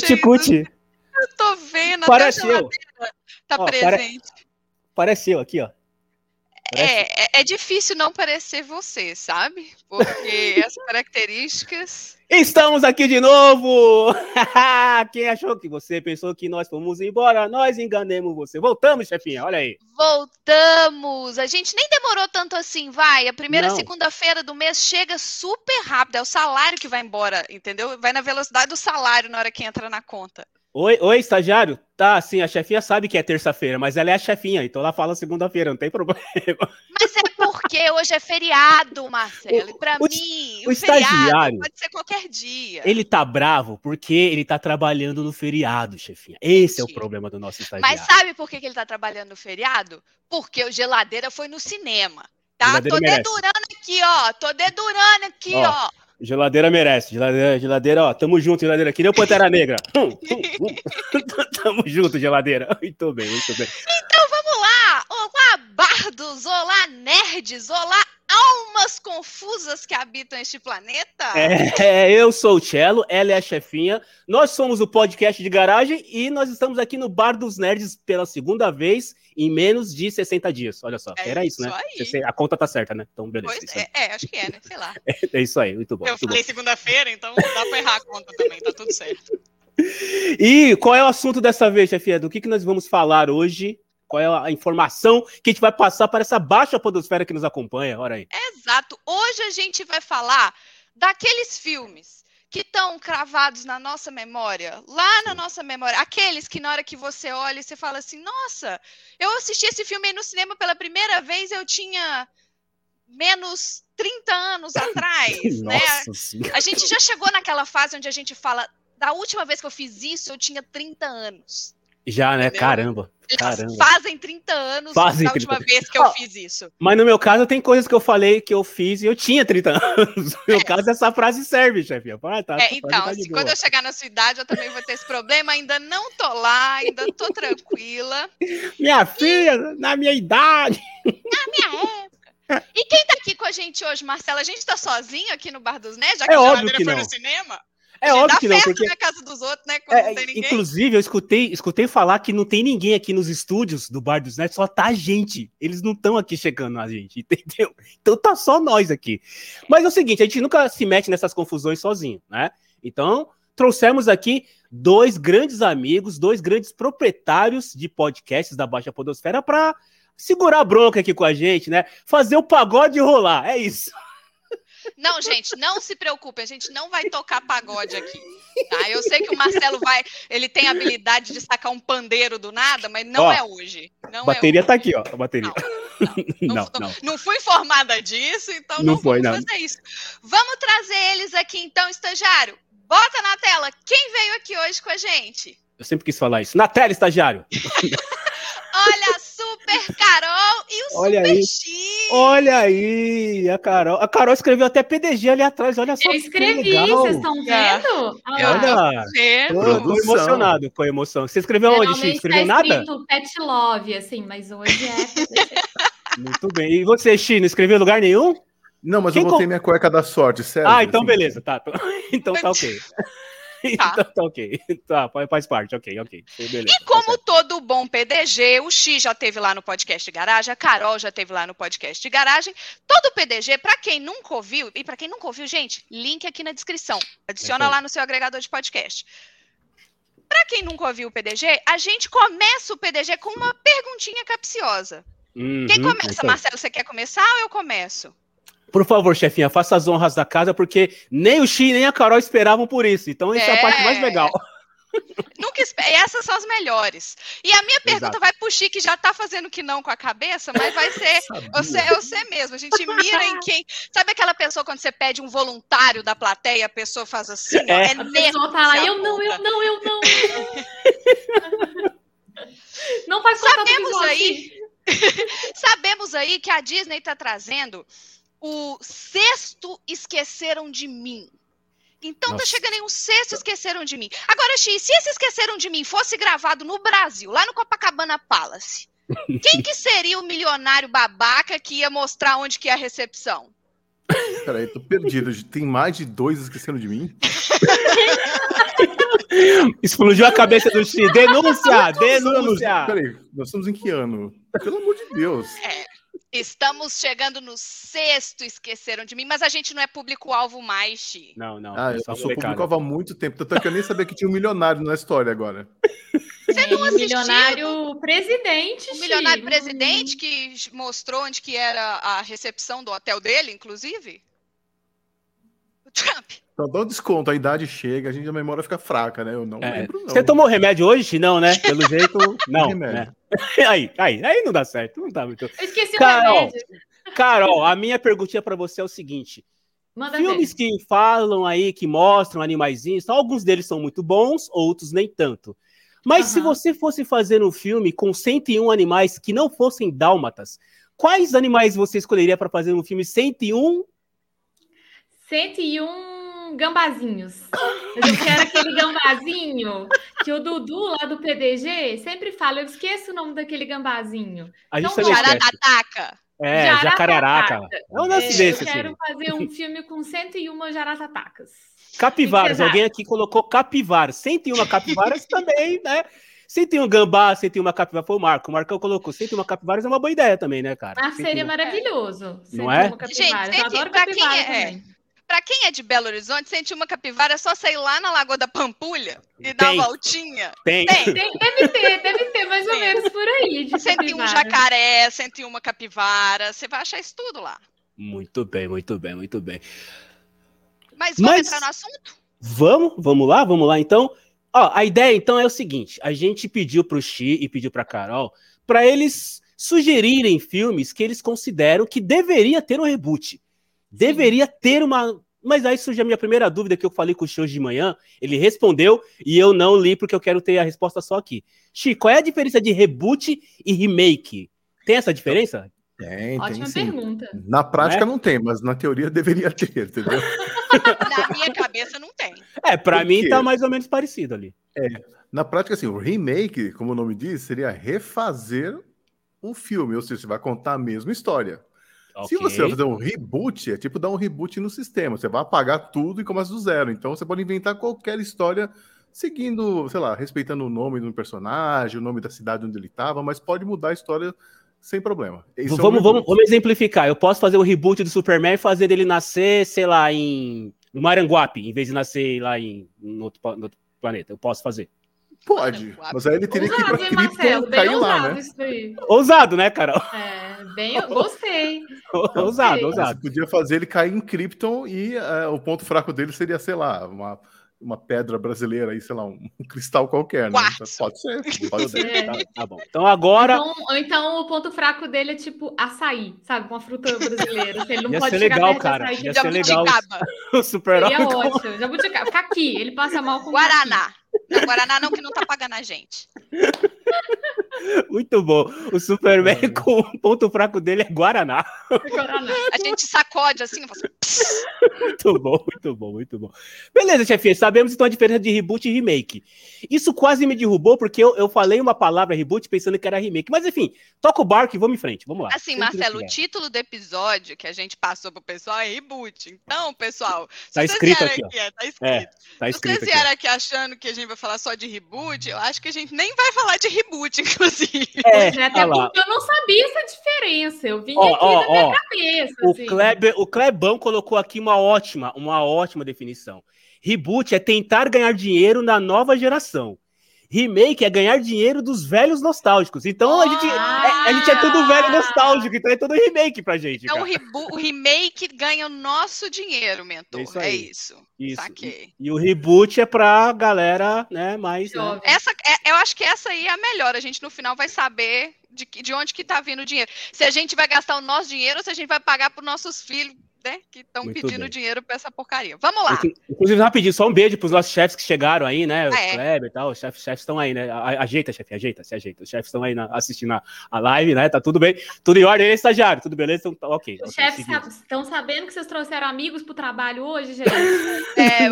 Cuti-cuti. Eu tô vendo, Parece até a eu. geladeira tá Ó, pare- presente. Parece eu aqui, ó. É, é, é difícil não parecer você, sabe? Porque as características. Estamos aqui de novo! Quem achou que você pensou que nós fomos embora, nós enganemos você. Voltamos, chefinha, olha aí. Voltamos! A gente nem demorou tanto assim, vai. A primeira segunda-feira do mês chega super rápido. É o salário que vai embora, entendeu? Vai na velocidade do salário na hora que entra na conta. Oi, oi, estagiário. Tá, sim, a chefinha sabe que é terça-feira, mas ela é a chefinha, então ela fala segunda-feira, não tem problema. Mas é porque hoje é feriado, Marcelo. E pra o- mim, o o, feriado estagiário- pode ser qualquer dia. Ele tá bravo porque ele tá trabalhando no feriado, chefinha. Esse é o problema do nosso estagiário. Mas sabe por que, ele tá trabalhando no feriado? Porque o geladeira foi no cinema. Tá? Tô merece. dedurando aqui, ó. Tô dedurando aqui, Ó. ó. Geladeira merece. Geladeira, geladeira, ó. Tamo junto, geladeira. Que nem o Pantera Negra. Hum, hum, hum. Tamo junto, geladeira. Muito bem, muito bem. Então vamos lá! Olá, bardos! Olá, nerds! Olá, almas confusas que habitam este planeta! É, eu sou o Cello, ela é a chefinha. Nós somos o podcast de garagem e nós estamos aqui no Bar dos Nerds pela segunda vez em menos de 60 dias. Olha só, É era isso, né? aí. A conta tá certa, né? Então, beleza. Pois é, é, acho que é, né? Sei lá. É isso aí, muito bom. Eu muito falei segunda-feira, então dá pra errar a conta também, tá tudo certo. E qual é o assunto dessa vez, chefinha? Do que, que nós vamos falar hoje? Qual é a informação que a gente vai passar para essa baixa podosfera que nos acompanha? Olha aí. Exato. Hoje a gente vai falar daqueles filmes que estão cravados na nossa memória, lá na nossa memória, aqueles que na hora que você olha você fala assim, nossa, eu assisti esse filme aí no cinema pela primeira vez, eu tinha menos 30 anos atrás, né? Senhora. A gente já chegou naquela fase onde a gente fala, da última vez que eu fiz isso, eu tinha 30 anos. Já, né? Entendeu? Caramba. Caramba. Fazem 30 anos Fazem da última 30. vez que eu fiz isso. Mas no meu caso, tem coisas que eu falei que eu fiz e eu tinha 30 anos. No meu caso, essa frase serve, chefinha. Ah, tá, É, então, tá se boa. quando eu chegar na sua idade, eu também vou ter esse problema. Ainda não tô lá, ainda tô tranquila. Minha filha, na minha idade. Minha época. E quem tá aqui com a gente hoje, Marcela? A gente tá sozinho aqui no Bar dos Nerds? Já É que a óbvio geladeira que foi não. no cinema? É gente óbvio que não, porque. na casa dos outros, né? Quando É, não tem ninguém. inclusive, eu escutei, escutei falar que não tem ninguém aqui nos estúdios do Bar dos Nerds, só tá a gente. Eles não estão aqui chegando a gente, entendeu? Então tá só nós aqui. Mas é o seguinte, a gente nunca se mete nessas confusões sozinho, né? Então, trouxemos aqui dois grandes amigos, dois grandes proprietários de podcasts da Baixa Podosfera para segurar a bronca aqui com a gente, né? Fazer o pagode rolar, é isso. Não, gente, não se preocupe, a gente não vai tocar pagode aqui. Tá? Eu sei que o Marcelo vai, ele tem a habilidade de sacar um pandeiro do nada, mas não Ó, é hoje. Não A bateria é tá aqui, ó, a bateria. Não, Não, não, não. não fui informada disso, então Não não, foi, vamos fazer isso. Vamos trazer eles aqui, então, estagiário. Bota na tela quem veio aqui hoje com a gente. Eu sempre quis falar isso. Na tela, estagiário. Olha Super Carol e o Olha Super aí. X. Olha aí, a Carol. A Carol escreveu até PDG ali atrás, olha só. Eu que escrevi, legal. vocês estão vendo? Eu Olha, tô, tô emocionado com a emoção. Você escreveu onde, Geralmente X? Escreveu tá nada? escrito Pet Love, assim, mas hoje é. Muito bem. E você, X, não escreveu em lugar nenhum? Não, mas Quem eu botei com- minha cueca da sorte, sério. ah, então assim. beleza, tá. Então tá ok. Então tá ok. Tá, faz parte, ok, ok. Beleza. E tá como todo bom PDG, o X já teve lá no podcast de garagem, a Carol já teve lá no podcast de garagem. Todo PDG, para quem nunca ouviu, e para quem nunca ouviu, gente, link aqui na descrição. Adiciona lá no seu agregador de podcast. Para quem nunca ouviu o PDG, a gente começa o PDG com uma perguntinha capciosa. Uhum, Quem começa? aí. Marcelo, você quer começar ou eu começo? Por favor, chefinha, faça as honras da casa, porque nem o X nem a Carol esperavam por isso. Então, essa é, a parte mais É. legal. Nunca espe- Essas são as melhores. E a minha pergunta Exato. vai pro Chi, que já tá fazendo que não com a cabeça, mas vai ser. Você, é você mesmo, a gente mira em quem. Sabe aquela pessoa quando você pede um voluntário da plateia, a pessoa faz assim, ó, É. é, A pessoa lá, que você eu não, eu não, eu não. Não faz Sabemos aí. Sabemos aí que a Disney tá trazendo o sexto Esqueceram de Mim. Então tá Nossa. chegando aí um sexto Esqueceram de Mim. Agora, X, se esse Esqueceram de Mim fosse gravado no Brasil, lá no Copacabana Palace, quem que seria o milionário babaca que ia mostrar onde que é a recepção? Peraí, tô perdido. Tem mais de dois esquecendo de mim? Explodiu a cabeça do X. Denúncia! denúncia! Peraí, nós estamos em que ano? Pelo amor de Deus. É, estamos chegando no sexto Esqueceram de Mim, mas a gente não é público-alvo mais, Xi. Não, não. Ah, é eu sou molecada. público há muito tempo, tanto é que eu nem sabia que tinha um milionário na história agora. Você não assistiu? milionário presidente, O milionário presidente que mostrou onde que era a recepção do hotel dele, inclusive? O Trump. Então dá um desconto, a idade chega, a gente a memória fica fraca, né? Eu não É, lembro, não. Você tomou remédio hoje? Não, né? Pelo jeito, não. Né? Aí, aí, aí não dá certo. Não tá muito. Eu esqueci Carol, o remédio. Carol, a minha perguntinha pra você é o seguinte: Manda filmes ver. que falam aí, que mostram animaizinhos, alguns deles são muito bons, outros nem tanto. Mas se Aham. você fosse fazer um filme com 101 animais que não fossem dálmatas, quais animais você escolheria pra fazer um filme 101? 101 gambazinhos. Mas eu quero aquele gambazinho que o Dudu lá do PDG sempre fala. Eu esqueço o nome daquele gambazinho. A gente Então. Jaratataca. É, jacararaca. É um lance É, desse, eu quero assim. fazer um filme com 101 jaratacacas. Capivaras, alguém aqui colocou capivaras. 101 capivaras também, né? 101 gambá, 101 capivara. Foi o Marco. O Marcão colocou 101 capivaras é uma boa ideia também, né, cara? Mas seria 101. maravilhoso. Não é? 101 capivaras. Gente, eu adoro pra quem capivara é- Pra quem é de Belo Horizonte, sentir uma capivara é só sair lá na Lagoa da Pampulha e dar Tem. uma voltinha. Tem. Tem. Tem- deve ter, deve ter mais ou menos por aí. 101 capivara. jacaré, 101 capivara. Você vai achar isso tudo lá. Muito bem, muito bem, muito bem. Mas vamos Mas- entrar no assunto? Vamos, vamos lá, vamos lá então. Ó, a ideia então é o seguinte: a gente pediu pro Xi e pediu pra Carol para eles sugerirem filmes que eles consideram que deveria ter um reboot. Deveria ter uma. Mas aí surge a minha primeira dúvida que eu falei com o hoje de manhã. Ele respondeu e eu não li porque eu quero ter a resposta só aqui. Xi, qual é a diferença de reboot e remake? Tem essa diferença? Tem, Ótima tem sim. pergunta. Na prática Né? não tem, mas na teoria deveria ter, entendeu? Na minha cabeça não tem. É, pra Por mim tá mais ou menos parecido ali. Na prática, assim, o remake, como o nome diz, seria refazer um filme, ou seja, você vai contar a mesma história. Se Ok. você fazer um reboot, é tipo dar um reboot no sistema. Você vai apagar tudo e começa do zero. Então você pode inventar qualquer história seguindo, sei lá, respeitando o nome do personagem, o nome da cidade onde ele estava, mas pode mudar a história sem problema. Esse é vamos, vamos, reboot. vamos exemplificar. Eu posso fazer o reboot do Superman e fazer ele nascer, sei lá, em no Maranguape, em vez de nascer lá em no outro, no outro planeta. Eu posso fazer. Pode, mas aí ele teria que ir Ousado, pra hein, Marcelo? Bem cair lá, ousado né? isso aí. Ousado, né, Carol? É, bem, gostei. ousado, ousado. Você podia fazer ele cair em Krypton e eh, o ponto fraco dele seria, sei lá, uma, uma pedra brasileira aí, sei lá, um, um cristal qualquer, né? Quartzo. Pode ser, pode ser. É. Tá, tá bom. Então agora. Então, ou então o ponto fraco dele é tipo açaí, sabe? Uma fruta brasileira. assim, Ele não Ia pode ser chegar legal, cara. açaí, Ia ele ser legal. O super-herói. Seria ótimo. Jabuticaba. Caqui. Ele passa mal com Guaraná. Não, Guaraná não, que não tá pagando a gente. Muito bom. O Superman com o ponto fraco dele é Guaraná. Caqui. Guaraná. A gente sacode assim, faço... Muito bom, muito bom, muito bom. Beleza, chefinha. Sabemos então a diferença de reboot e remake. Isso quase me derrubou porque eu, eu falei uma palavra reboot pensando que era remake. Mas enfim, toca o barco e vamos em frente. Vamos lá. Assim, Sem que Marcelo, o Deus título do episódio que a gente passou pro pessoal é reboot. Então, pessoal, se Tá vocês escrito aqui, ó. é, tá escrito. É, Tá Se escrito vocês aqui. vierem aqui achando que a gente vai falar só de reboot, eu acho que a gente nem vai falar de reboot, inclusive. É, Né, Até olha lá. porque eu não sabia essa diferença. Eu vim Ó, aqui ó, na minha ó. cabeça. O, assim. Kleber, o Klebão colocou aqui uma ótima, uma ótima definição. Reboot é tentar ganhar dinheiro na nova geração. Remake é ganhar dinheiro dos velhos nostálgicos. Então a gente, é, a gente é tudo velho nostálgico, então é tudo remake pra gente. Então, o, o remake ganha o nosso dinheiro, mentor. Isso É isso. Isso. Saquei. E o reboot é pra galera, né, mais... né? Essa, é- eu acho que essa aí é a melhor. A gente no final vai saber de, que- de onde que tá vindo o dinheiro. Se a gente vai gastar o nosso dinheiro ou se a gente vai pagar para nossos filhos, né? Que estão pedindo bem. dinheiro para essa porcaria. Vamos lá. Inclu- Inclusive, rapidinho, só um beijo pros nossos chefes que chegaram aí, né? O Ah, é. Kleber e tal, os chefes estão aí, né? A- Ajeita, chefe, ajeita, se ajeita. Os chefes estão aí na- assistindo a, a live, né? Tá tudo bem. Tudo em ordem, estagiário, tudo beleza? Então, tá ok. Os ok, chefes estão sabendo que vocês trouxeram amigos pro trabalho hoje, gente? É,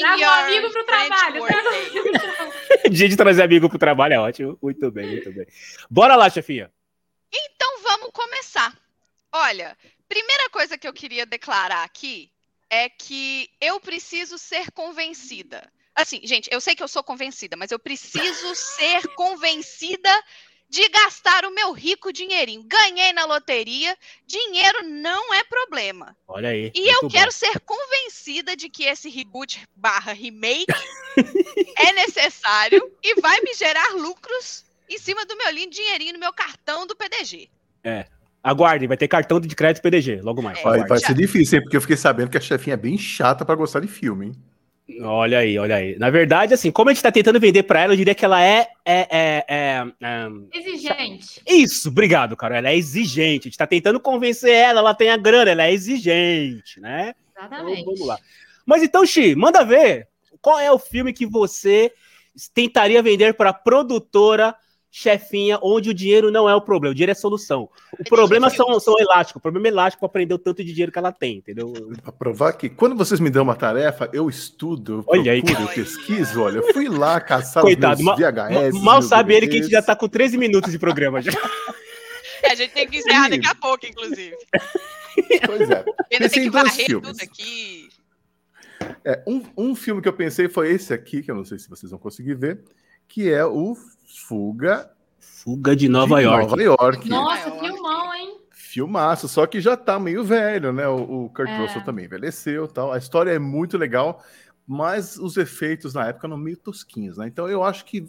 Traga um amigo pro friend trabalho. Dia de trazer amigo pro trabalho é ótimo. Muito bem, muito bem. Bora lá, chefinha. Então vamos começar. Olha, primeira coisa que eu queria declarar aqui é que eu preciso ser convencida. Assim, gente, eu sei que eu sou convencida, mas eu preciso ser convencida de gastar o meu rico dinheirinho. Ganhei na loteria, dinheiro não é problema. Olha aí. E eu muito quero bom. ser convencida de que esse reboot barra remake é necessário e vai me gerar lucros em cima do meu lindo dinheirinho no meu cartão do PDG. Aguardem, vai ter cartão de crédito PDG, logo mais. É. Vai, vai ser difícil, hein? Porque eu fiquei sabendo que a chefinha é bem chata pra gostar de filme, hein? Olha aí, olha aí. Na verdade, assim, como a gente tá tentando vender pra ela, eu diria que ela é. é, é, é, é, Exigente. Isso, obrigado, cara. Ela é exigente. A gente tá tentando convencer ela, ela tem a grana, ela é exigente, né? Então, Exatamente. vamos lá. Mas então, Xi, manda ver. Qual é o filme que você tentaria vender para produtora, chefinha, onde o dinheiro não é o problema, o dinheiro é a solução. O problema são, são elásticos. O problema é elástico para aprender o tanto de dinheiro que ela tem, entendeu? Pra provar que quando vocês me dão uma tarefa, eu estudo, eu Olha aí, procuro, eu cara. pesquiso. Olha, eu fui lá caçar Coitado, os VHS. Mal meus sabe ele que a gente já tá com 13 minutos de programa já. É, a gente tem que encerrar daqui a pouco, inclusive. Pois é. Ainda Pensei tem em que varrer filmes. tudo aqui. É, um, um filme que eu pensei foi esse aqui, que eu não sei se vocês vão conseguir ver, que é o Fuga Fuga de Nova de York. Nova York. Nossa, Nova York. filmão, hein? Filmaço, só que já tá meio velho, né? O, o Kurt É. Russell também envelheceu e tal. A história é muito legal, mas os efeitos na época eram meio tosquinhos, né? Então eu acho que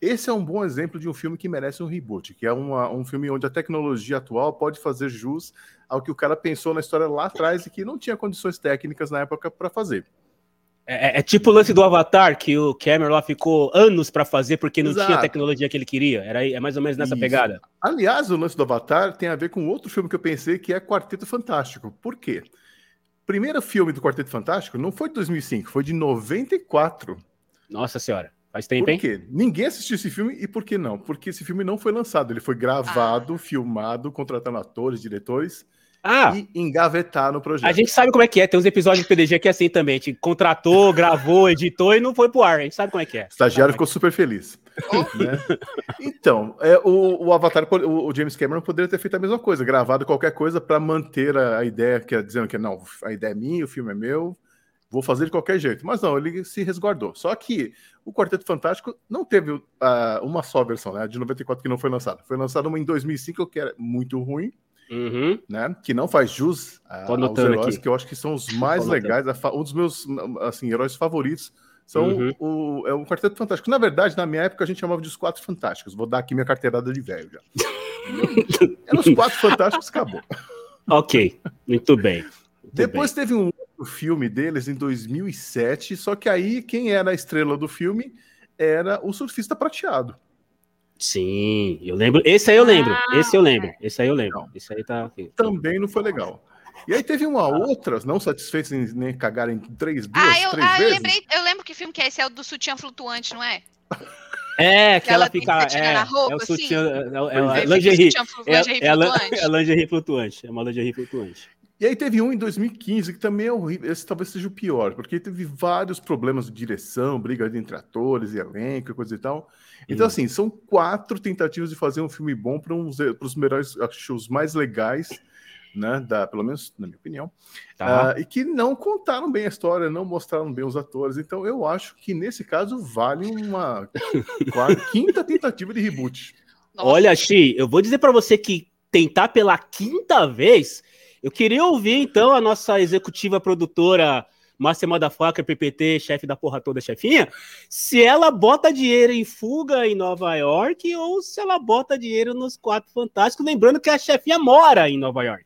esse é um bom exemplo de um filme que merece um reboot, que é uma- um filme onde a tecnologia atual pode fazer jus ao que o cara pensou na história lá atrás e que não tinha condições técnicas na época para fazer. É, é tipo o lance do Avatar, que o Cameron lá ficou anos pra fazer porque não Exato. tinha a tecnologia que ele queria. Era aí- é mais ou menos nessa Isso. pegada. Aliás, o lance do Avatar tem a ver com outro filme que eu pensei, que é Quarteto Fantástico. Por quê? Primeiro filme do Quarteto Fantástico não foi de 2005, foi de 94. Nossa senhora, faz tempo, Por hein? quê? Ninguém assistiu esse filme e por que não? Porque esse filme não foi lançado, ele foi gravado, filmado, contratando atores, diretores Ah, e engavetar no projeto. a gente sabe como é que é. Tem uns episódios do PDG que é assim também. A gente contratou, gravou, editou e não foi pro ar. A gente sabe como é que é. O estagiário ficou super feliz. né? Então, é, o, o Avatar, o, o James Cameron poderia ter feito a mesma coisa, gravado qualquer coisa para manter a, a ideia, que é dizendo que não, a ideia é minha, o filme é meu, vou fazer de qualquer jeito. Mas não, ele se resguardou. Só que o Quarteto Fantástico não teve ah, uma só versão, né? a De 94 que não foi lançada. Foi lançada uma em 2005 que era muito ruim, Uhum. né? Que não faz jus a, aos heróis, aqui. que eu acho que são os mais legais. a Um dos meus assim, heróis favoritos são Uhum. o, é o Quarteto Fantástico. Na verdade, na minha época, a gente chamava de os Quatro Fantásticos. Vou dar aqui minha carteirada de velho já. Eram os Quatro Fantásticos, acabou. Ok, muito bem. Muito Depois teve um outro filme deles em 2007, só que aí quem era a estrela do filme era o Surfista Prateado. Sim, eu lembro. Esse aí eu lembro. Ah, Esse eu lembro. Esse aí eu lembro. Não. Esse aí tá. aqui. Também não foi legal. E aí teve uma outra, não satisfeitos em nem cagar em três, duas, Ah, eu, três ah, eu vezes. lembrei, eu lembro que filme que é esse, é o do sutiã flutuante, não é? É, que Ela ela tem que fica. sutiã É, na roupa, é o assim? sutiã. É, é, é, lingerie. É, lingerie é, flutuante. é lingerie flutuante. É uma lingerie flutuante. E aí teve um em 2015 que também é horrível. Esse talvez seja o pior, porque teve vários problemas de direção, briga entre atores e elenco, e coisa e tal. Então, Hum. assim, são quatro tentativas de fazer um filme bom para os melhores, acho os mais legais, né? Da, pelo menos na minha opinião. Tá. Ah, e que não contaram bem a história, não mostraram bem os atores. Então, eu acho que nesse caso vale uma quarta, quinta tentativa de reboot. Nossa, Olha, Xi, eu vou dizer pra você que tentar pela quinta vez, eu queria ouvir então a nossa executiva produtora Márcia Madafaca, PPT, chefe da porra toda, chefinha, se ela bota dinheiro em fuga em Nova York ou se ela bota dinheiro nos Quatro Fantásticos, lembrando que a chefinha mora em Nova York.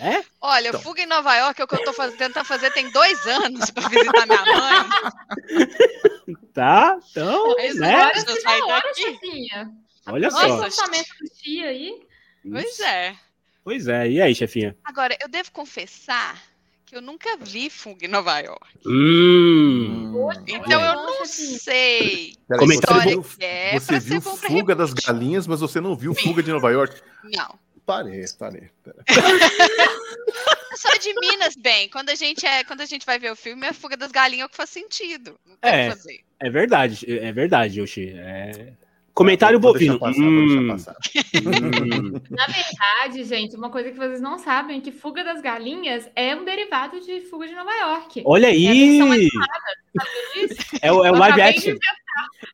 É? Olha, Então. Fuga em Nova York é o que eu tô faz- tentando fazer tem dois anos pra visitar minha mãe. Tá? Então, Mas né? sair na hora, daqui. chefinha. Olha Nossa, só. O lançamento do Tia aí. Pois é. Pois é, e aí, chefinha? Agora, eu devo confessar que eu nunca vi Fuga em Nova York. Hum. Então eu não sei Como é você que história viu, que é você pra viu Fuga das. Galinhas, mas você não viu Fuga de Nova York. Não. Parei, parei. pera. Eu sou de Minas, bem. Quando a gente é, quando a gente vai ver o filme, a Fuga das Galinhas é o que faz sentido. É. fazer. É verdade, é verdade, Yoshi. É... Comentário Vou bovino. deixar passar, vou deixar Hum, passar. hum. Na verdade, gente, uma coisa que vocês não sabem é que Fuga das Galinhas é um derivado de Fuga de Nova York. Olha É aí! Disso? É o, é o live action.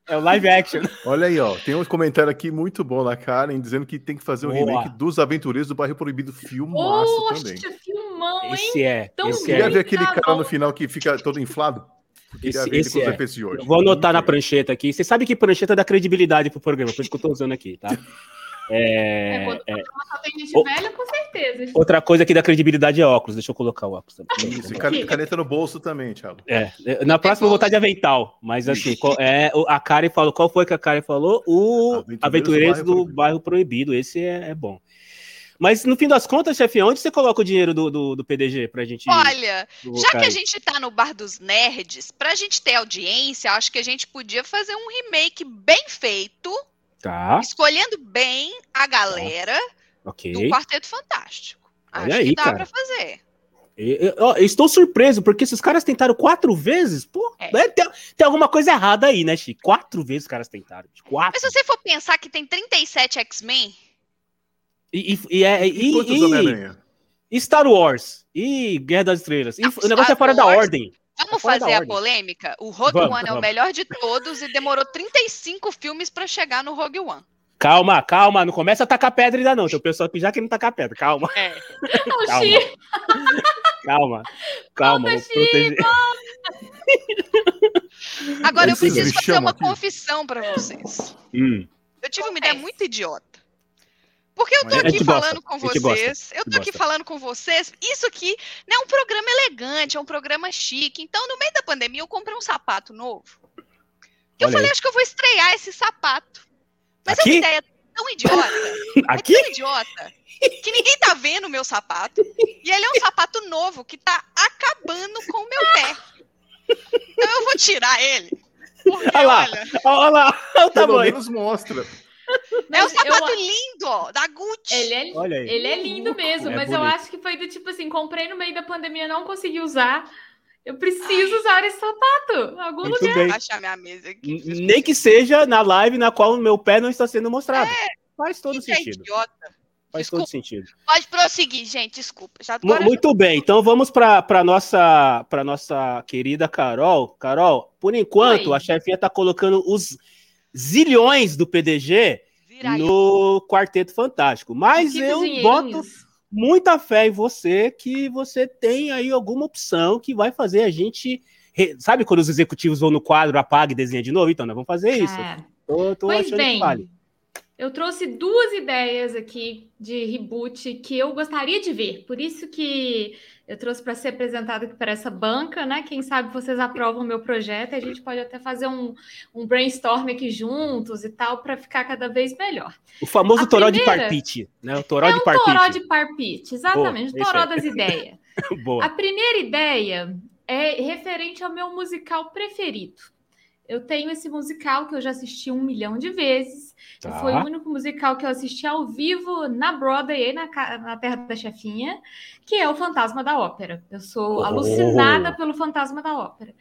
É o live action. Olha aí, ó. Tem um comentário aqui muito bom da Karen dizendo que tem que fazer um Boa. remake dos Aventureiros do Bairro Proibido. Filmaço também. Poxa, filmão, hein? Esse é. Tão Esse Queria é. ver aquele cara no final que fica todo inflado. Esse- ele esse é. hoje. Eu vou anotar na prancheta aqui. Você sabe que prancheta dá credibilidade pro programa, por isso que eu tô usando aqui, tá? É, É, quando é. só tem gente Ô. velha, com certeza. Outra coisa que dá credibilidade é óculos. Deixa eu colocar o óculos também. Isso, e cane- caneta no bolso também, Thiago. É, é, na próxima eu vou botar de avental, mas assim, qual- é, a Karen falou, qual foi que a Karen falou? O Aventureiros Aventureiros do do Bairro Bairro Proibido, esse é, é bom. Mas no fim das contas, chefe, onde você coloca o dinheiro do, do, do PDG pra gente Olha, já que a gente tá no bar dos nerds, pra gente ter audiência, acho que a gente podia fazer um remake bem feito, Tá, escolhendo bem a galera ok. do Quarteto Fantástico. Olha Acho aí, que dá cara. pra fazer. Eu, eu- eu estou surpreso, porque se os caras tentaram quatro vezes, pô, É. deve ter, tem alguma coisa errada aí, né, Chico? Quatro vezes os caras tentaram. Quatro. Mas se você for pensar que tem 37 X-Men, E, e, e, é- E, e- e- e Star Wars? E Guerra das Estrelas? E Não, o negócio é fora da ordem. vamos da fazer a ordem. polêmica? O Rogue Vamos, One é o vamos. melhor de todos e demorou 35 filmes pra chegar no Rogue One. Calma, calma, não começa a tacar pedra ainda não. Tem o pessoal que já que não tacar pedra. Calma, É. Calma. Calma, calma. Conta, vou proteger. Agora eu preciso fazer uma confissão pra vocês. Hum, Eu tive uma ideia muito idiota. Porque eu tô aqui gente gosta, falando com vocês. Eu tô aqui gosta. falando com vocês. Isso aqui não é um programa elegante, é um programa chique. Então, no meio da pandemia, eu comprei um sapato novo. Eu falei, acho que eu vou estrear esse sapato. Mas Aqui? essa ideia é tão idiota, Aqui? é tão idiota, que ninguém tá vendo o meu sapato. E ele é um sapato novo que tá acabando com o meu pé. Então eu vou tirar ele. Porque, Olha lá. olha, Olha lá, olha o Pelo tamanho. menos mostra. É um mas eu- sapato lindo, ó, da Gucci. Ele é, Olha aí. ele é lindo mesmo, É mas eu bonito. acho que foi do tipo assim, comprei no meio da pandemia, não consegui usar. Eu preciso usar esse sapato. Algum Muito lugar. bem. Achar minha mesa aqui. Nem que seja na live na qual o meu pé não está sendo mostrado. Faz todo Que é sentido. idiota. Faz Desculpa. todo sentido. Pode prosseguir, gente, desculpa. Já Muito bem, então vamos para nossa para nossa querida Carol. Carol, por enquanto Oi. a chefinha está colocando os zilhões do PDG no Quarteto Fantástico, mas eu boto muita fé em você que você tem aí alguma opção que vai fazer a gente sabe quando os executivos vão no quadro apaga e desenha de novo? Então nós vamos fazer isso. É. Tô, tô Pois achando bem, que vale. eu trouxe duas ideias aqui de reboot que eu gostaria de ver. Por isso que eu trouxe para ser apresentado aqui para essa banca, né? Quem sabe vocês aprovam o meu projeto e a gente pode até fazer um, um brainstorm aqui juntos e tal para ficar cada vez melhor. O famoso a toró de primeira- parpite, né? O toró é de um parpite. toró de parpite, exatamente, Boa, é toró aí. das ideias. Boa. A primeira ideia é referente ao meu musical preferido. Eu tenho esse musical que eu já assisti um milhão de vezes. Tá. Foi o único musical que eu assisti ao vivo na Broadway, na, na Terra da Chefinha, que é o Fantasma da Ópera. Eu sou Oh. alucinada pelo Fantasma da Ópera.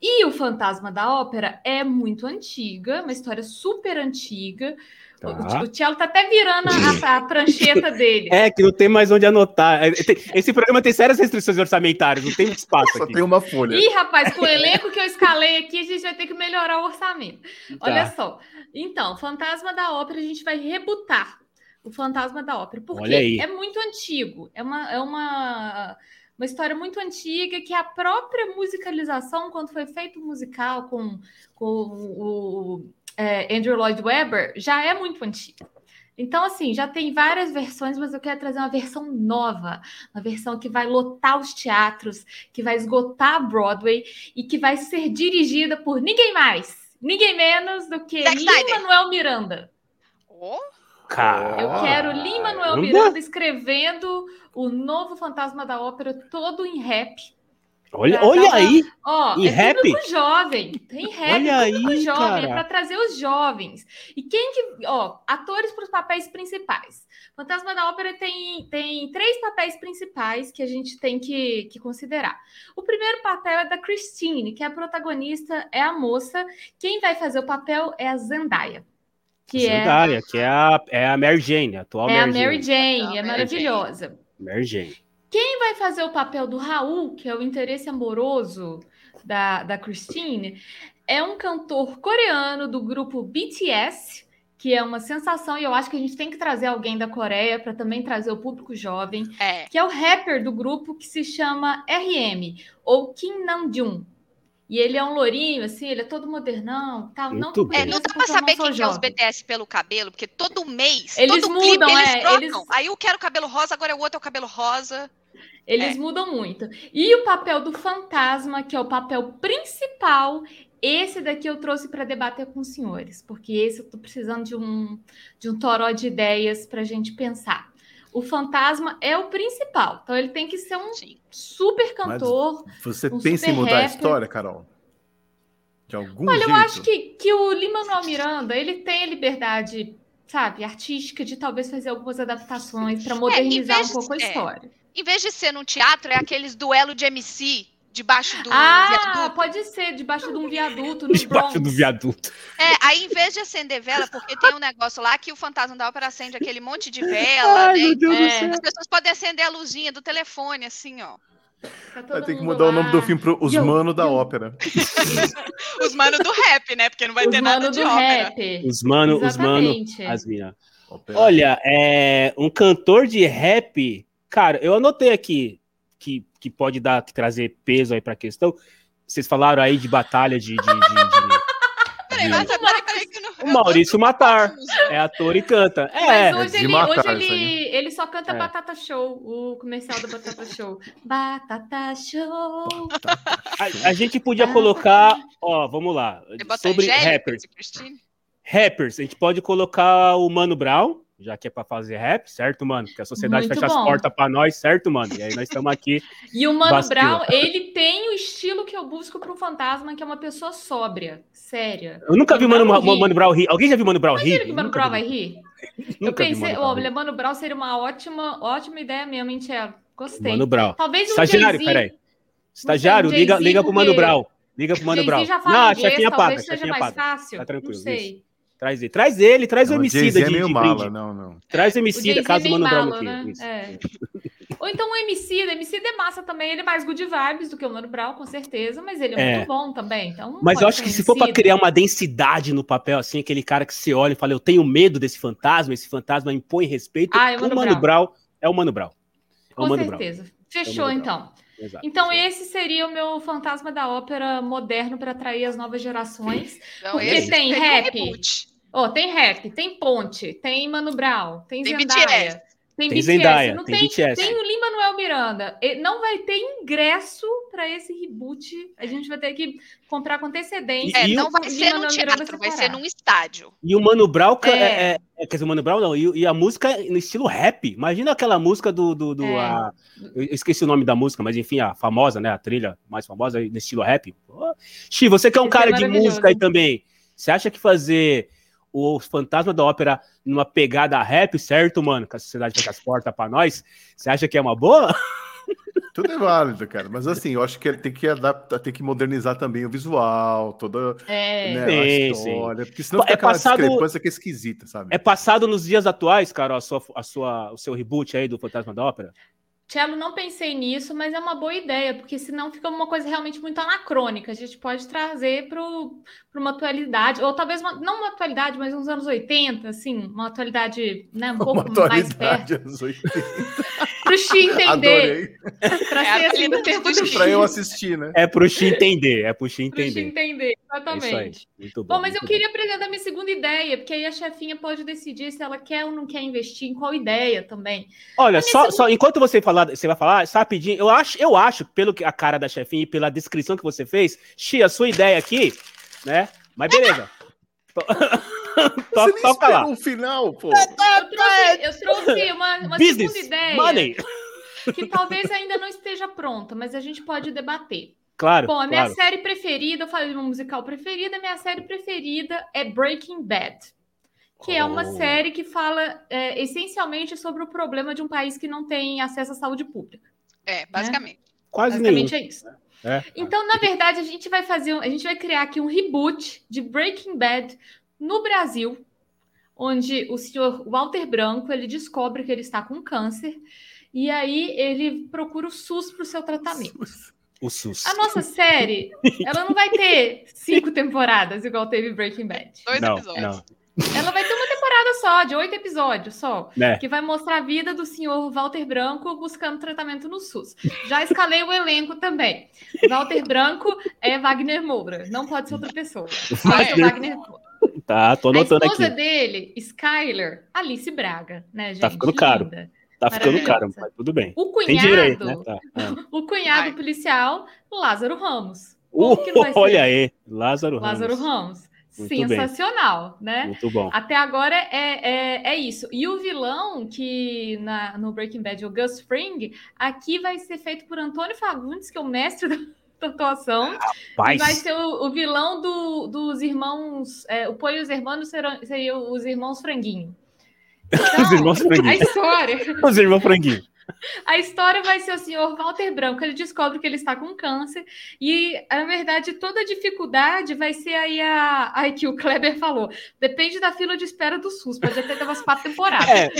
E o Fantasma da Ópera é muito antiga, uma história super antiga. O, Tá. o Tielo tá até virando a, a prancheta dele. É, que não tem mais onde anotar. É, Esse programa tem sérias restrições orçamentárias, não tem espaço Só aqui. tem uma folha. Ih, rapaz, com o elenco que eu escalei aqui, a gente vai ter que melhorar o orçamento. Olha Tá. só. Então, Fantasma da Ópera, a gente vai rebutar o Fantasma da Ópera. Porque Olha é muito antigo. É uma, é uma, uma história muito antiga que a própria musicalização, quando foi feito o musical com, com o é, Andrew Lloyd Webber, já é muito antiga. Então, assim, já tem várias versões, mas eu quero trazer uma versão nova, uma versão que vai lotar os teatros, que vai esgotar a Broadway e que vai ser dirigida por ninguém mais, ninguém menos do que. Lin-Manuel Miranda. Oh, Cara, Eu quero Lin-Manuel. Miranda escrevendo o novo Fantasma da Ópera todo em rap. Olha, Pra olha dar uma- aí. Ó, Em é rap? público jovem, tem rap, Olha público aí, jovem, é cara. para trazer os jovens. E quem que, ó, atores para os papéis principais. Fantasma da Ópera tem, tem três papéis principais que a gente tem que, que considerar. O primeiro papel é da Christine, que é a protagonista, é a moça. Quem vai fazer o papel é a Zendaya. Que é, Zendaya, que é a, é a Mary Jane, a atual é a Mary, Jane. Jane, é Mary maravilhosa. Mary Jane. Quem vai fazer o papel do Raul, que é o interesse amoroso da, da Christine, é um cantor coreano do grupo BTS, que é uma sensação, e eu acho que a gente tem que trazer alguém da Coreia para também trazer o público jovem, É. que é o rapper do grupo que se chama RM, ou Kim Namjoon. E ele é um lourinho, assim, ele é todo modernão, tal. não Muito bem. É, não dá pra saber quem que é os jovem. BTS pelo cabelo, porque todo mês, Eles todo clipe, mudam, eles é, trocam. eles- Aí eu quero cabelo rosa, agora o outro é o cabelo rosa. Eles É. mudam muito. E o papel do fantasma, que é o papel principal, esse daqui eu trouxe para debater com os senhores, porque esse eu tô precisando de um de um toró de ideias para a gente pensar. O fantasma é o principal, então ele tem que ser um Sim. super cantor. Você Um pensa em mudar a rapper. história, Carol? De algum Olha, jeito? eu acho que, que o Lin-Manuel Miranda, ele tem a liberdade, sabe, artística de talvez fazer algumas adaptações para modernizar vez um pouco a de- é. história. Em vez de ser num teatro, é aqueles duelo de MC debaixo do ah, viaduto. pode ser debaixo de um viaduto no Debaixo Bronx. do viaduto. É, aí em vez de acender vela, porque tem um negócio lá que o fantasma da ópera acende aquele monte de vela, Ai, né? meu Deus do É. céu. As pessoas podem acender a luzinha do telefone, assim, ó. Tá Vai ter que mudar o nome lá. do filme pro Os Manos da. Ópera. Os manos do rap, né? Porque não vai Os ter nada de do ópera. rap. Os mano, os mano, Exatamente. as mina. Ópera. Olha, é, um cantor de rap, cara, eu anotei aqui que, que pode dar, que trazer peso aí pra questão. Vocês falaram aí de batalha de. de, de- de- não. O Maurício Matar. É ator e canta. É, Mas hoje, de ele, matar hoje ele, ele só canta É. Batata Show, o comercial do Batata Show. Batata Show. a, a gente podia colocar, ó, vamos lá, sobre rappers. Christine? Rappers, a gente pode colocar o Mano Brown, já que é pra fazer rap, certo, mano? Porque a sociedade Muito fecha as bom. portas pra nós, certo, mano? E aí nós estamos aqui. E o Mano. Brown, ele tem o estilo que eu busco para um fantasma, que é uma pessoa sóbria, séria. Eu nunca vi o Mano. Mano Brown rir. Alguém já viu Mano Brown rir? Imagina que o Mano Brown vi. vai rir. Eu vi pensei, olha, rir. Mano Brown seria uma ótima, ótima ideia mesmo, hein, Tchelo? Gostei. Mano Brown. Talvez um Estagiário, peraí. Estagiário, um liga, liga pro Mano Brown. Liga pro Mano Brown. já fala Não, a inglês, chefinha paga, talvez a seja mais paga. fácil. Tá tranquilo, Não sei. Traz ele. Traz ele, traz o Não, MC Jay-Z da é de, meio de mala, não, não. Traz o O MC da casa é do Mano Brown aqui. né? É. Ou então o MC, o MC é massa também, ele é mais good vibes do que o Mano Brown, com certeza, mas ele é, É. muito bom também. Então, Mas eu acho que se for Emicida. criar uma densidade no papel, assim, aquele cara que você olha e fala, eu tenho medo desse fantasma, esse fantasma impõe respeito, Ah, é o o Mano Mano Brown. Brown é o Mano Brown. É o Com Mano Brown. certeza. Fechou, É então. Exato. Então, esse seria o meu fantasma da ópera moderno para atrair as novas gerações. Então, Porque esse tem um rap. reboot. Ó, tem rap, tem Ponte, tem Mano Brown, tem, Tem Zendaya. BTS. Tem, Tem BTS. Zendaya, não tem tem, BTS. tem o Lin Manuel Miranda. Não vai ter ingresso para esse reboot. A gente vai ter que comprar com antecedência. É, não vai ser Miranda teatro, vai ser num estádio. E o Mano Brown, É. é, é- quer dizer, o Mano Brown não, e, e a música no estilo rap. Imagina aquela música do. do, do É. a- eu esqueci o nome da música, mas enfim, a famosa, né? A trilha mais famosa no estilo rap. Xi, você que é um Isso é cara de música aí também. Você acha que fazer o Fantasma da Ópera numa pegada rap, certo, mano? Que a sociedade fecha as portas pra nós. Você acha que é uma boa? Tudo é válido, cara. Mas assim, eu acho que ele tem que adaptar, tem que modernizar também o visual, toda É. né, Sim, a sim. história. Porque senão É fica aquela passado- discrepância que é esquisita, sabe? É passado nos dias atuais, cara, a sua, a sua, o seu reboot aí do Fantasma da Ópera? Tchelo, não pensei nisso, mas é uma boa ideia, porque senão fica uma coisa realmente muito anacrônica. A gente pode trazer para uma atualidade, ou talvez uma- não uma atualidade, mas uns anos 80, assim, uma atualidade né, um Uma pouco mais perto. atualidade, anos 80. Para o Xi entender, Adorei. para É ser assim do tempo do Xi. Pra eu assistir, né? É pro Xi entender, é pro Xi Para o Xi entender. entender, É isso aí. exatamente. Muito bom. Bom, mas eu muito queria apresentar minha segunda ideia, porque aí a chefinha pode decidir se ela quer ou não quer investir em qual ideia também. Olha, só, esse- só enquanto você falar, você vai falar, só rapidinho, eu acho, eu acho, pelo que a cara da chefinha e pela descrição que você fez, Xi, a sua ideia aqui, né? Mas beleza. Você nem Toca lá. o final, pô. Eu trouxe, eu trouxe uma, uma Business, segunda ideia money. que talvez ainda não esteja pronta, mas a gente pode debater. Claro, Bom, a minha claro. série preferida, eu falei de uma musical preferida, a minha série preferida é Breaking Bad. Que é uma Oh. série que fala é, essencialmente sobre o problema de um país que não tem acesso à saúde pública. É, basicamente. Quase nenhum. Basicamente é isso. É. Então, na verdade, a gente vai fazer, um- a gente vai criar aqui um reboot de Breaking Bad no Brasil, onde o senhor Walter Branco ele descobre que ele está com câncer e aí ele procura o SUS para o seu tratamento. O SUS. A nossa série, ela não vai ter cinco temporadas igual teve Breaking Bad. Dois não, episódios. não. Ela vai ter uma temporada só, de oito episódios só, Né? que vai mostrar a vida do senhor Walter Branco buscando tratamento no SUS. Já escalei o elenco também. Walter Branco é Wagner Moura, não pode ser outra pessoa. O Wagner Moura. Tá, tô A anotando esposa aqui. dele, Skyler, Alice Braga, né, gente? Tá ficando caro. Linda. Tá ficando caro, mas tudo bem. O aí, cunhado, né? Tá. é. o cunhado Vai. policial, Lázaro Ramos. Uh, olha aí, Lázaro, Lázaro Ramos. Ramos. Muito bem. Sensacional, né? Muito bom. Até agora é, é, é isso. E o vilão, que na, no Breaking Bad é o Gus Fring, aqui vai ser feito por Antônio Fagundes, que é o mestre da, atuação. E Paz. vai ser o, o vilão do- dos irmãos. É, o Poi e os Irmãos serão, seriam os irmãos Franguinho. Então, Os irmãos a franguinho. história, Os irmãos franguinho. A história vai ser o senhor Walter Branco. Ele descobre que ele está com câncer. E, na verdade, toda a dificuldade vai ser aí a, a que o Kleber falou. Depende da fila de espera do SUS. Pode até ter umas quatro temporadas. É,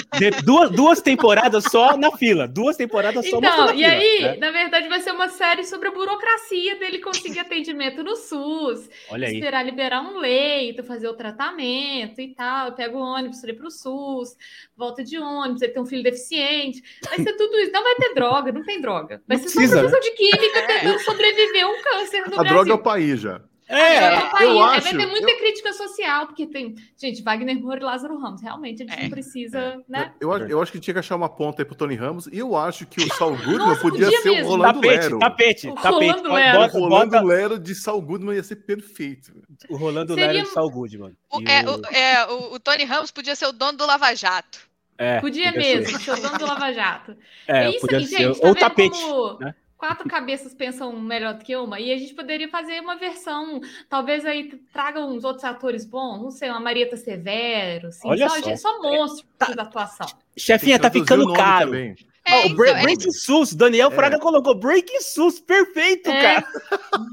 duas, duas temporadas só na fila. Duas temporadas só Então, a e fila, aí, né? na verdade, vai ser uma série sobre a burocracia dele conseguir atendimento no SUS, Olha aí. esperar liberar um leito, fazer o tratamento e tal. Pega o ônibus para ir pro SUS, volta de ônibus, ele tem um filho deficiente. Vai ser tudo isso. Não vai ter droga, não tem droga. Vai Não ser precisa, só professor de química É. tentando sobreviver a um câncer no A Brasil. droga é o país já. É, É, o país. eu Aí acho- vai ter muita eu- crítica social, porque tem, gente, Wagner Moura e Lázaro Ramos. Realmente, eles É. não precisam, né? Eu, acho- eu acho que tinha que achar uma ponta aí pro Tony Ramos. E eu acho que o Saul Goodman Nossa, podia podia ser o mesmo. Rolando tapete, Lero. tapete, O tapete. Rolando Lero. Bota, O Rolando bota Lero de Saul Goodman ia ser perfeito. o Rolando Seria- Lero de Saul Goodman. O, é, o- o, é, o, o Tony Ramos podia ser o dono do Lava Jato. É, Podia mesmo, ser dono do Lava Jato. É, É isso podia aí, ser. gente. Tá Ou vendo tapete. como né? Quatro cabeças pensam melhor do que uma, e a gente poderia fazer uma versão, talvez aí traga uns outros atores bons, não sei, uma Marieta Severo, assim, Olha só, só. gente, só monstros da atuação. Chefinha, tá ficando caro. também. É, Ó, o então, é- Breaking SUS, Daniel Fraga colocou Breaking SUS, perfeito, É, cara.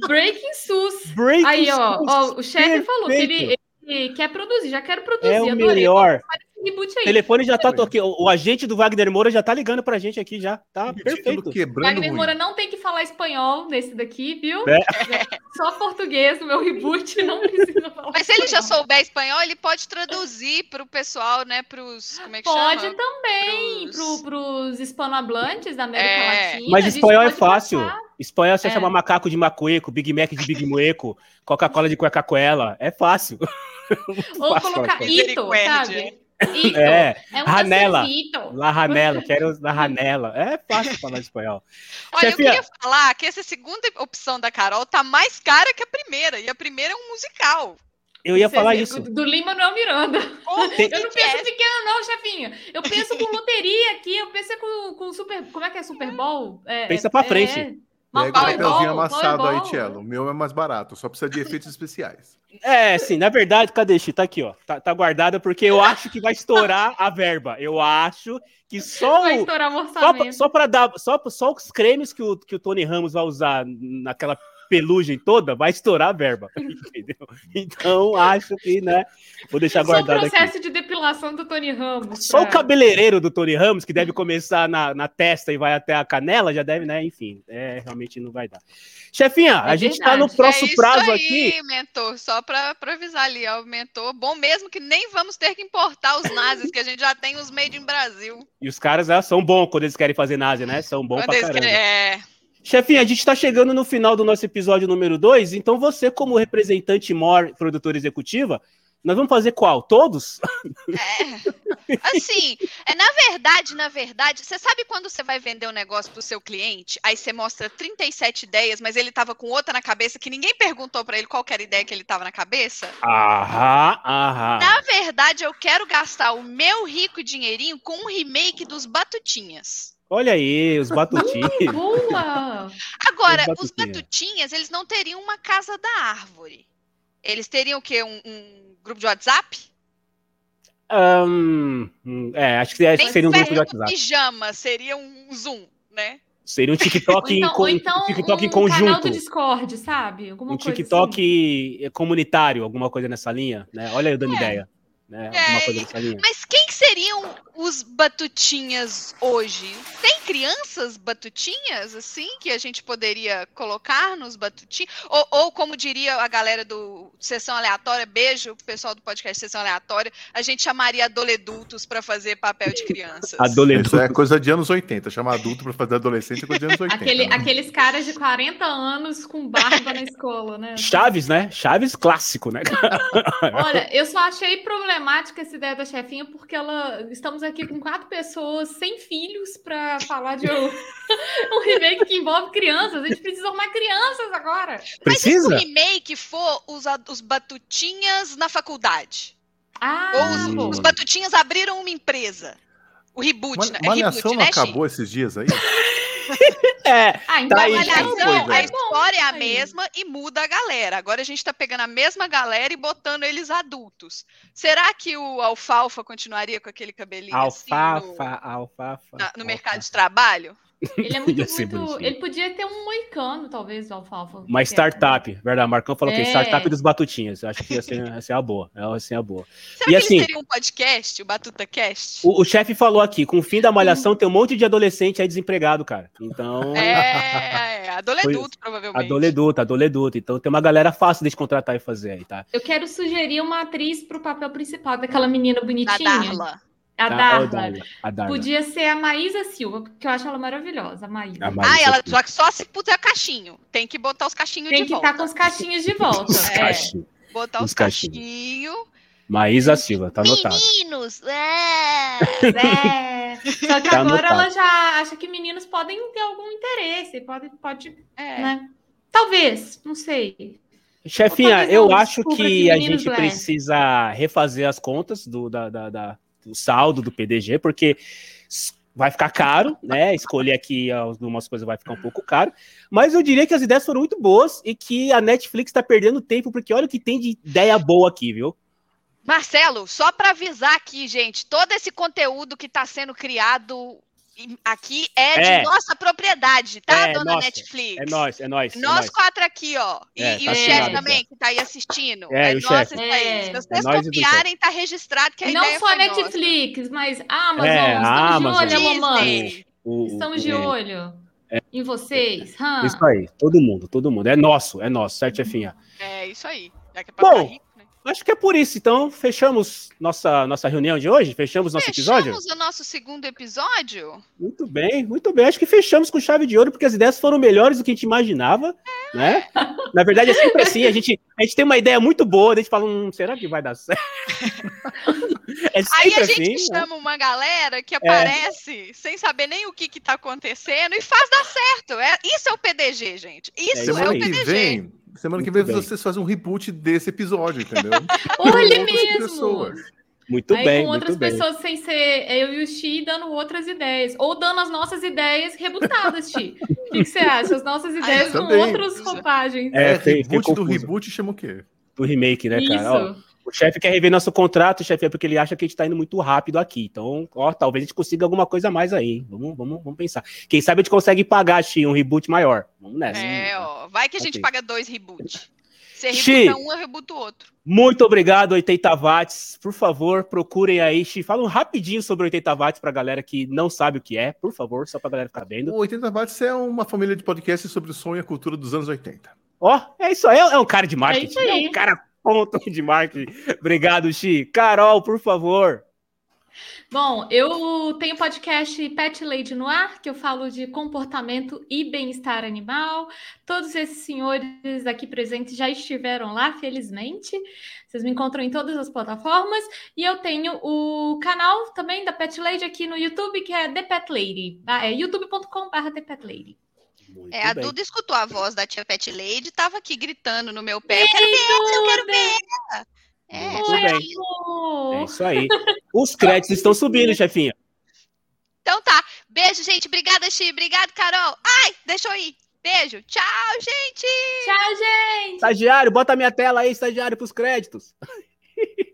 Breaking SUS. Breaking Aí, ó, SUS, ó, o chefe falou que ele, ele quer produzir, já quero produzir, É o adorei. melhor. Reboot O aí. telefone já tá tocando. O, o agente do Wagner Moura já tá ligando pra gente aqui já. Tá Título perfeito. quebrando Wagner. Moura não tem que falar espanhol nesse daqui, viu? É. Só português no meu reboot, não precisa falar Mas se ele já souber espanhol, ele pode traduzir para o pessoal, né? Para os. Como é que Pode chama? também, Pros- para os hispanohablantes da América É. Latina. Mas espanhol é fácil. passar. Espanhol você É. chama macaco de macueco, Big Mac de Big Mueco, Coca-Cola de Coca-Cola. É fácil. Ou Fácil, colocar. Ito, sabe? Ito. É, É um Ranela. La Ranela, quero La Ranela. É fácil falar espanhol. Olha, eu Chefinha. queria falar que essa segunda opção da Carol tá mais cara que a primeira. E a primeira é um musical. Eu ia Você falar vê, isso. Do Lima Manuel Miranda. Ou Tem- Eu não penso pequeno, não, chefinho. Eu penso com loteria aqui, eu penso com, com super. Como é que é Super Bowl? É, Pensa pra é- frente. É, Pega o Powerball, papelzinho amassado aí. Tielo. O meu é mais barato, só precisa de efeitos especiais. É, sim, na verdade, cadê, Chi? Tá aqui, ó. Tá, tá guardada porque eu acho que vai estourar a verba. Eu acho que só Vai o. estourar o Só, orçamento. pra- só para dar, só, só os cremes que o, que o Tony Ramos vai usar naquela pelugem toda, vai estourar a verba, entendeu? Então, acho que, né, vou deixar Só o guardado aqui. processo de depilação do Tony Ramos. Só o cabeleireiro do Tony Ramos, que deve começar na, na testa e vai até a canela, já deve, né, enfim, é, realmente não vai dar. Chefinha, a É gente tá no verdade. próximo é prazo aí, aqui. mentor. Só para avisar ali, ó, mentor. Bom mesmo que nem vamos ter que importar os nazis, que a gente já tem os made in Brasil. E os caras ah, são bons quando eles querem fazer nazi, né? São bons Quando pra caramba. querem- é, Chefinha, a gente está chegando no final do nosso episódio número 2, então você, como representante mor produtora executiva, nós vamos fazer qual? Todos? é. Assim, é, na verdade, na verdade, você sabe quando você vai vender um negócio pro seu cliente, aí você mostra 37 ideias, mas ele tava com outra na cabeça que ninguém perguntou para ele qual era a ideia que ele tava na cabeça? Aham, aham. Na verdade, eu quero gastar o meu rico dinheirinho com um remake dos Batutinhas. Olha aí, os batutinhos. Boa! Agora, Os os Batutinhas. Batutinhas, eles não teriam uma casa da árvore. Eles teriam o quê? Um, um grupo de WhatsApp? Hum, é, acho que, acho que Nem seria um grupo de WhatsApp. pijama, seria um Zoom, né? Seria um TikTok, Ou então, em, ou então TikTok em um canal conjunto. do Discord, sabe? Alguma Um coisa TikTok assim. comunitário, alguma coisa nessa linha, né? Olha aí eu dando É. ideia. né? É, Alguma coisa dessa linha. Mas quem os batutinhas hoje? Tem crianças batutinhas, assim, que a gente poderia colocar nos batutinhas? Ou, ou como diria a galera do Sessão Aleatória, beijo pro pessoal do podcast Sessão Aleatória, a gente chamaria adoledultos para fazer papel de crianças. Adolescente. Isso é coisa de anos 80. Chamar adulto pra fazer adolescente é coisa de anos 80. Aquele, né? aqueles caras de 40 anos com barba na escola, né? Chaves, né? Chaves clássico, né? Olha, eu só achei problemática essa ideia da chefinha, porque ela. Estamos aqui com quatro pessoas sem filhos para falar de um, um remake que envolve crianças. A gente precisa arrumar crianças agora. Mas e se o Precisa? remake for os, os batutinhas na faculdade? Ah, Ou os, Hum. os batutinhas abriram uma empresa? O reboot, Ma- né? É Malhação reboot, não né, acabou esses dias aí? É, ah então Tá aí, então, a coisa. história é a mesma e muda a galera. Agora a gente tá pegando a mesma galera e botando eles adultos. Será que o Alfalfa continuaria com aquele cabelinho assim alfafa, alfafa. no, na- no alfafa. mercado de trabalho? Ele é muito, ser muito. Ele podia ter um moicano, talvez, do Alfalfa. Uma startup, verdade? Marcão falou que é É. startup dos batutinhas. Eu acho que ia ser, ia ser a boa. Ia ser a boa. Será E que assim- eles teriam um podcast, o Batuta Cast? O, o chefe falou aqui, com o fim da malhação, tem um monte de adolescente aí desempregado, cara. Então. É, é, adoleduto, provavelmente. Adoleduto, adoleduto. Então tem uma galera fácil de contratar e fazer aí, tá? Eu quero sugerir uma atriz pro papel principal daquela menina Da bonitinha. Darla. A Tá? Darla. Darla, A Darla. Podia ser a Maísa Silva, porque eu acho ela maravilhosa, a Maísa. A Maísa Ah, ela só, que só se puder cachinho. Tem que botar os cachinhos Tem de que volta. estar com os cachinhos de volta. Os é. cachinhos. Botar os os cachinhos. cachinhos. Maísa Silva, tá anotado. Meninos! É. É. Só que Tá agora anotado. ela já acha que meninos podem ter algum interesse, pode, pode, é. né? Talvez, não sei. Chefinha, eu acho que que a gente leve. precisa refazer as contas do, da, da- da- do saldo do PDG, porque vai ficar caro, né? Escolher aqui algumas coisas vai ficar um pouco caro. Mas eu diria que as ideias foram muito boas e que a Netflix está perdendo tempo, porque olha o que tem de ideia boa aqui, viu? Marcelo, só para avisar aqui, gente, todo esse conteúdo que está sendo criado aqui é, É. de nossa propriedade, tá, É, dona nossa, Netflix? É nós, é nós. é Nós nós. quatro aqui, ó. E, É, e tá o chefe também, que tá aí assistindo. É, e chefe. isso aí. É. Se É vocês nós e copiarem, tá registrado que a E não ideia só foi nossa. Netflix, mas a Amazon. É, estamos Amazon. de olho. O- Estamos o- de é, olho em vocês. hã? Isso aí, todo mundo, todo mundo. É nosso, é nosso, certo, chefinha? É isso aí. Já que é pra Bom? Acho que é por isso. Então, fechamos nossa, nossa reunião de hoje? Fechamos nosso episódio? Fechamos o nosso segundo episódio? Muito bem, muito bem. Acho que fechamos com chave de ouro, porque as ideias foram melhores do que a gente imaginava, né? Na verdade, é sempre assim, a gente, a gente tem uma ideia muito boa, a gente fala, hum, será que vai dar certo? É Aí a gente assim, né? chama uma galera que aparece sem saber nem o que que tá acontecendo e faz dar certo. É, isso é o PDG, gente. Isso É é, isso Semana o PDG. vem, semana que Muito vem bem. vocês fazem um reboot desse episódio, entendeu? Olha Com outras mesmo! pessoas. Muito Aí bem, com outras muito bem. pessoas sem ser eu e o Xi dando outras ideias. Ou dando as nossas ideias rebutadas, Xi. O que, que você acha? As nossas ideias com outras roupagens. É, É, reboot do reboot chama o quê? Do remake, né, cara? Ó, Isso. O chefe quer rever nosso contrato, chefe, é porque ele acha que a gente tá indo muito rápido aqui. Então, ó, talvez a gente consiga alguma coisa a mais aí. hein? Vamos, vamos, vamos pensar. Quem sabe a gente consegue pagar, Xi, um reboot maior. Vamos nessa. É, ó. Vai que a gente Ok. paga dois reboot. Você Xi. rebuta um, eu rebuto o outro. Muito obrigado, 80 watts. Por favor, procurem aí. Xi, Fala um rapidinho sobre 80 watts pra galera que não sabe o que é, por favor, só pra galera ficar vendo. O 80 Watts é uma família de podcasts sobre o som e a cultura dos anos 80. Ó, é isso aí. É, é um cara de marketing. isso aí. É, um cara ponto de marketing. Obrigado, Xi. Carol, por favor. Bom, eu tenho podcast Pet Lady no ar, que eu falo de comportamento e bem-estar animal. Todos esses senhores aqui presentes já estiveram lá, felizmente. Vocês me encontram em todas as plataformas. E eu tenho o canal também da Pet Lady aqui no YouTube, que é The Pet Lady. Ah, É youtube.com.br The Pet Lady. Muito É, a bem. Duda escutou a voz da tia Pet Lady, tava aqui gritando no meu pé. Eu quero ver, eu quero ver. É, Muito bem. É isso aí. Os créditos estão subindo, chefinha. Então tá. Beijo, gente. Obrigada, Xi. Obrigado, Carol. Ai, deixa eu ir. Beijo. Tchau, gente. Tchau, gente! Estagiário, bota a minha tela aí, estagiário, pros créditos.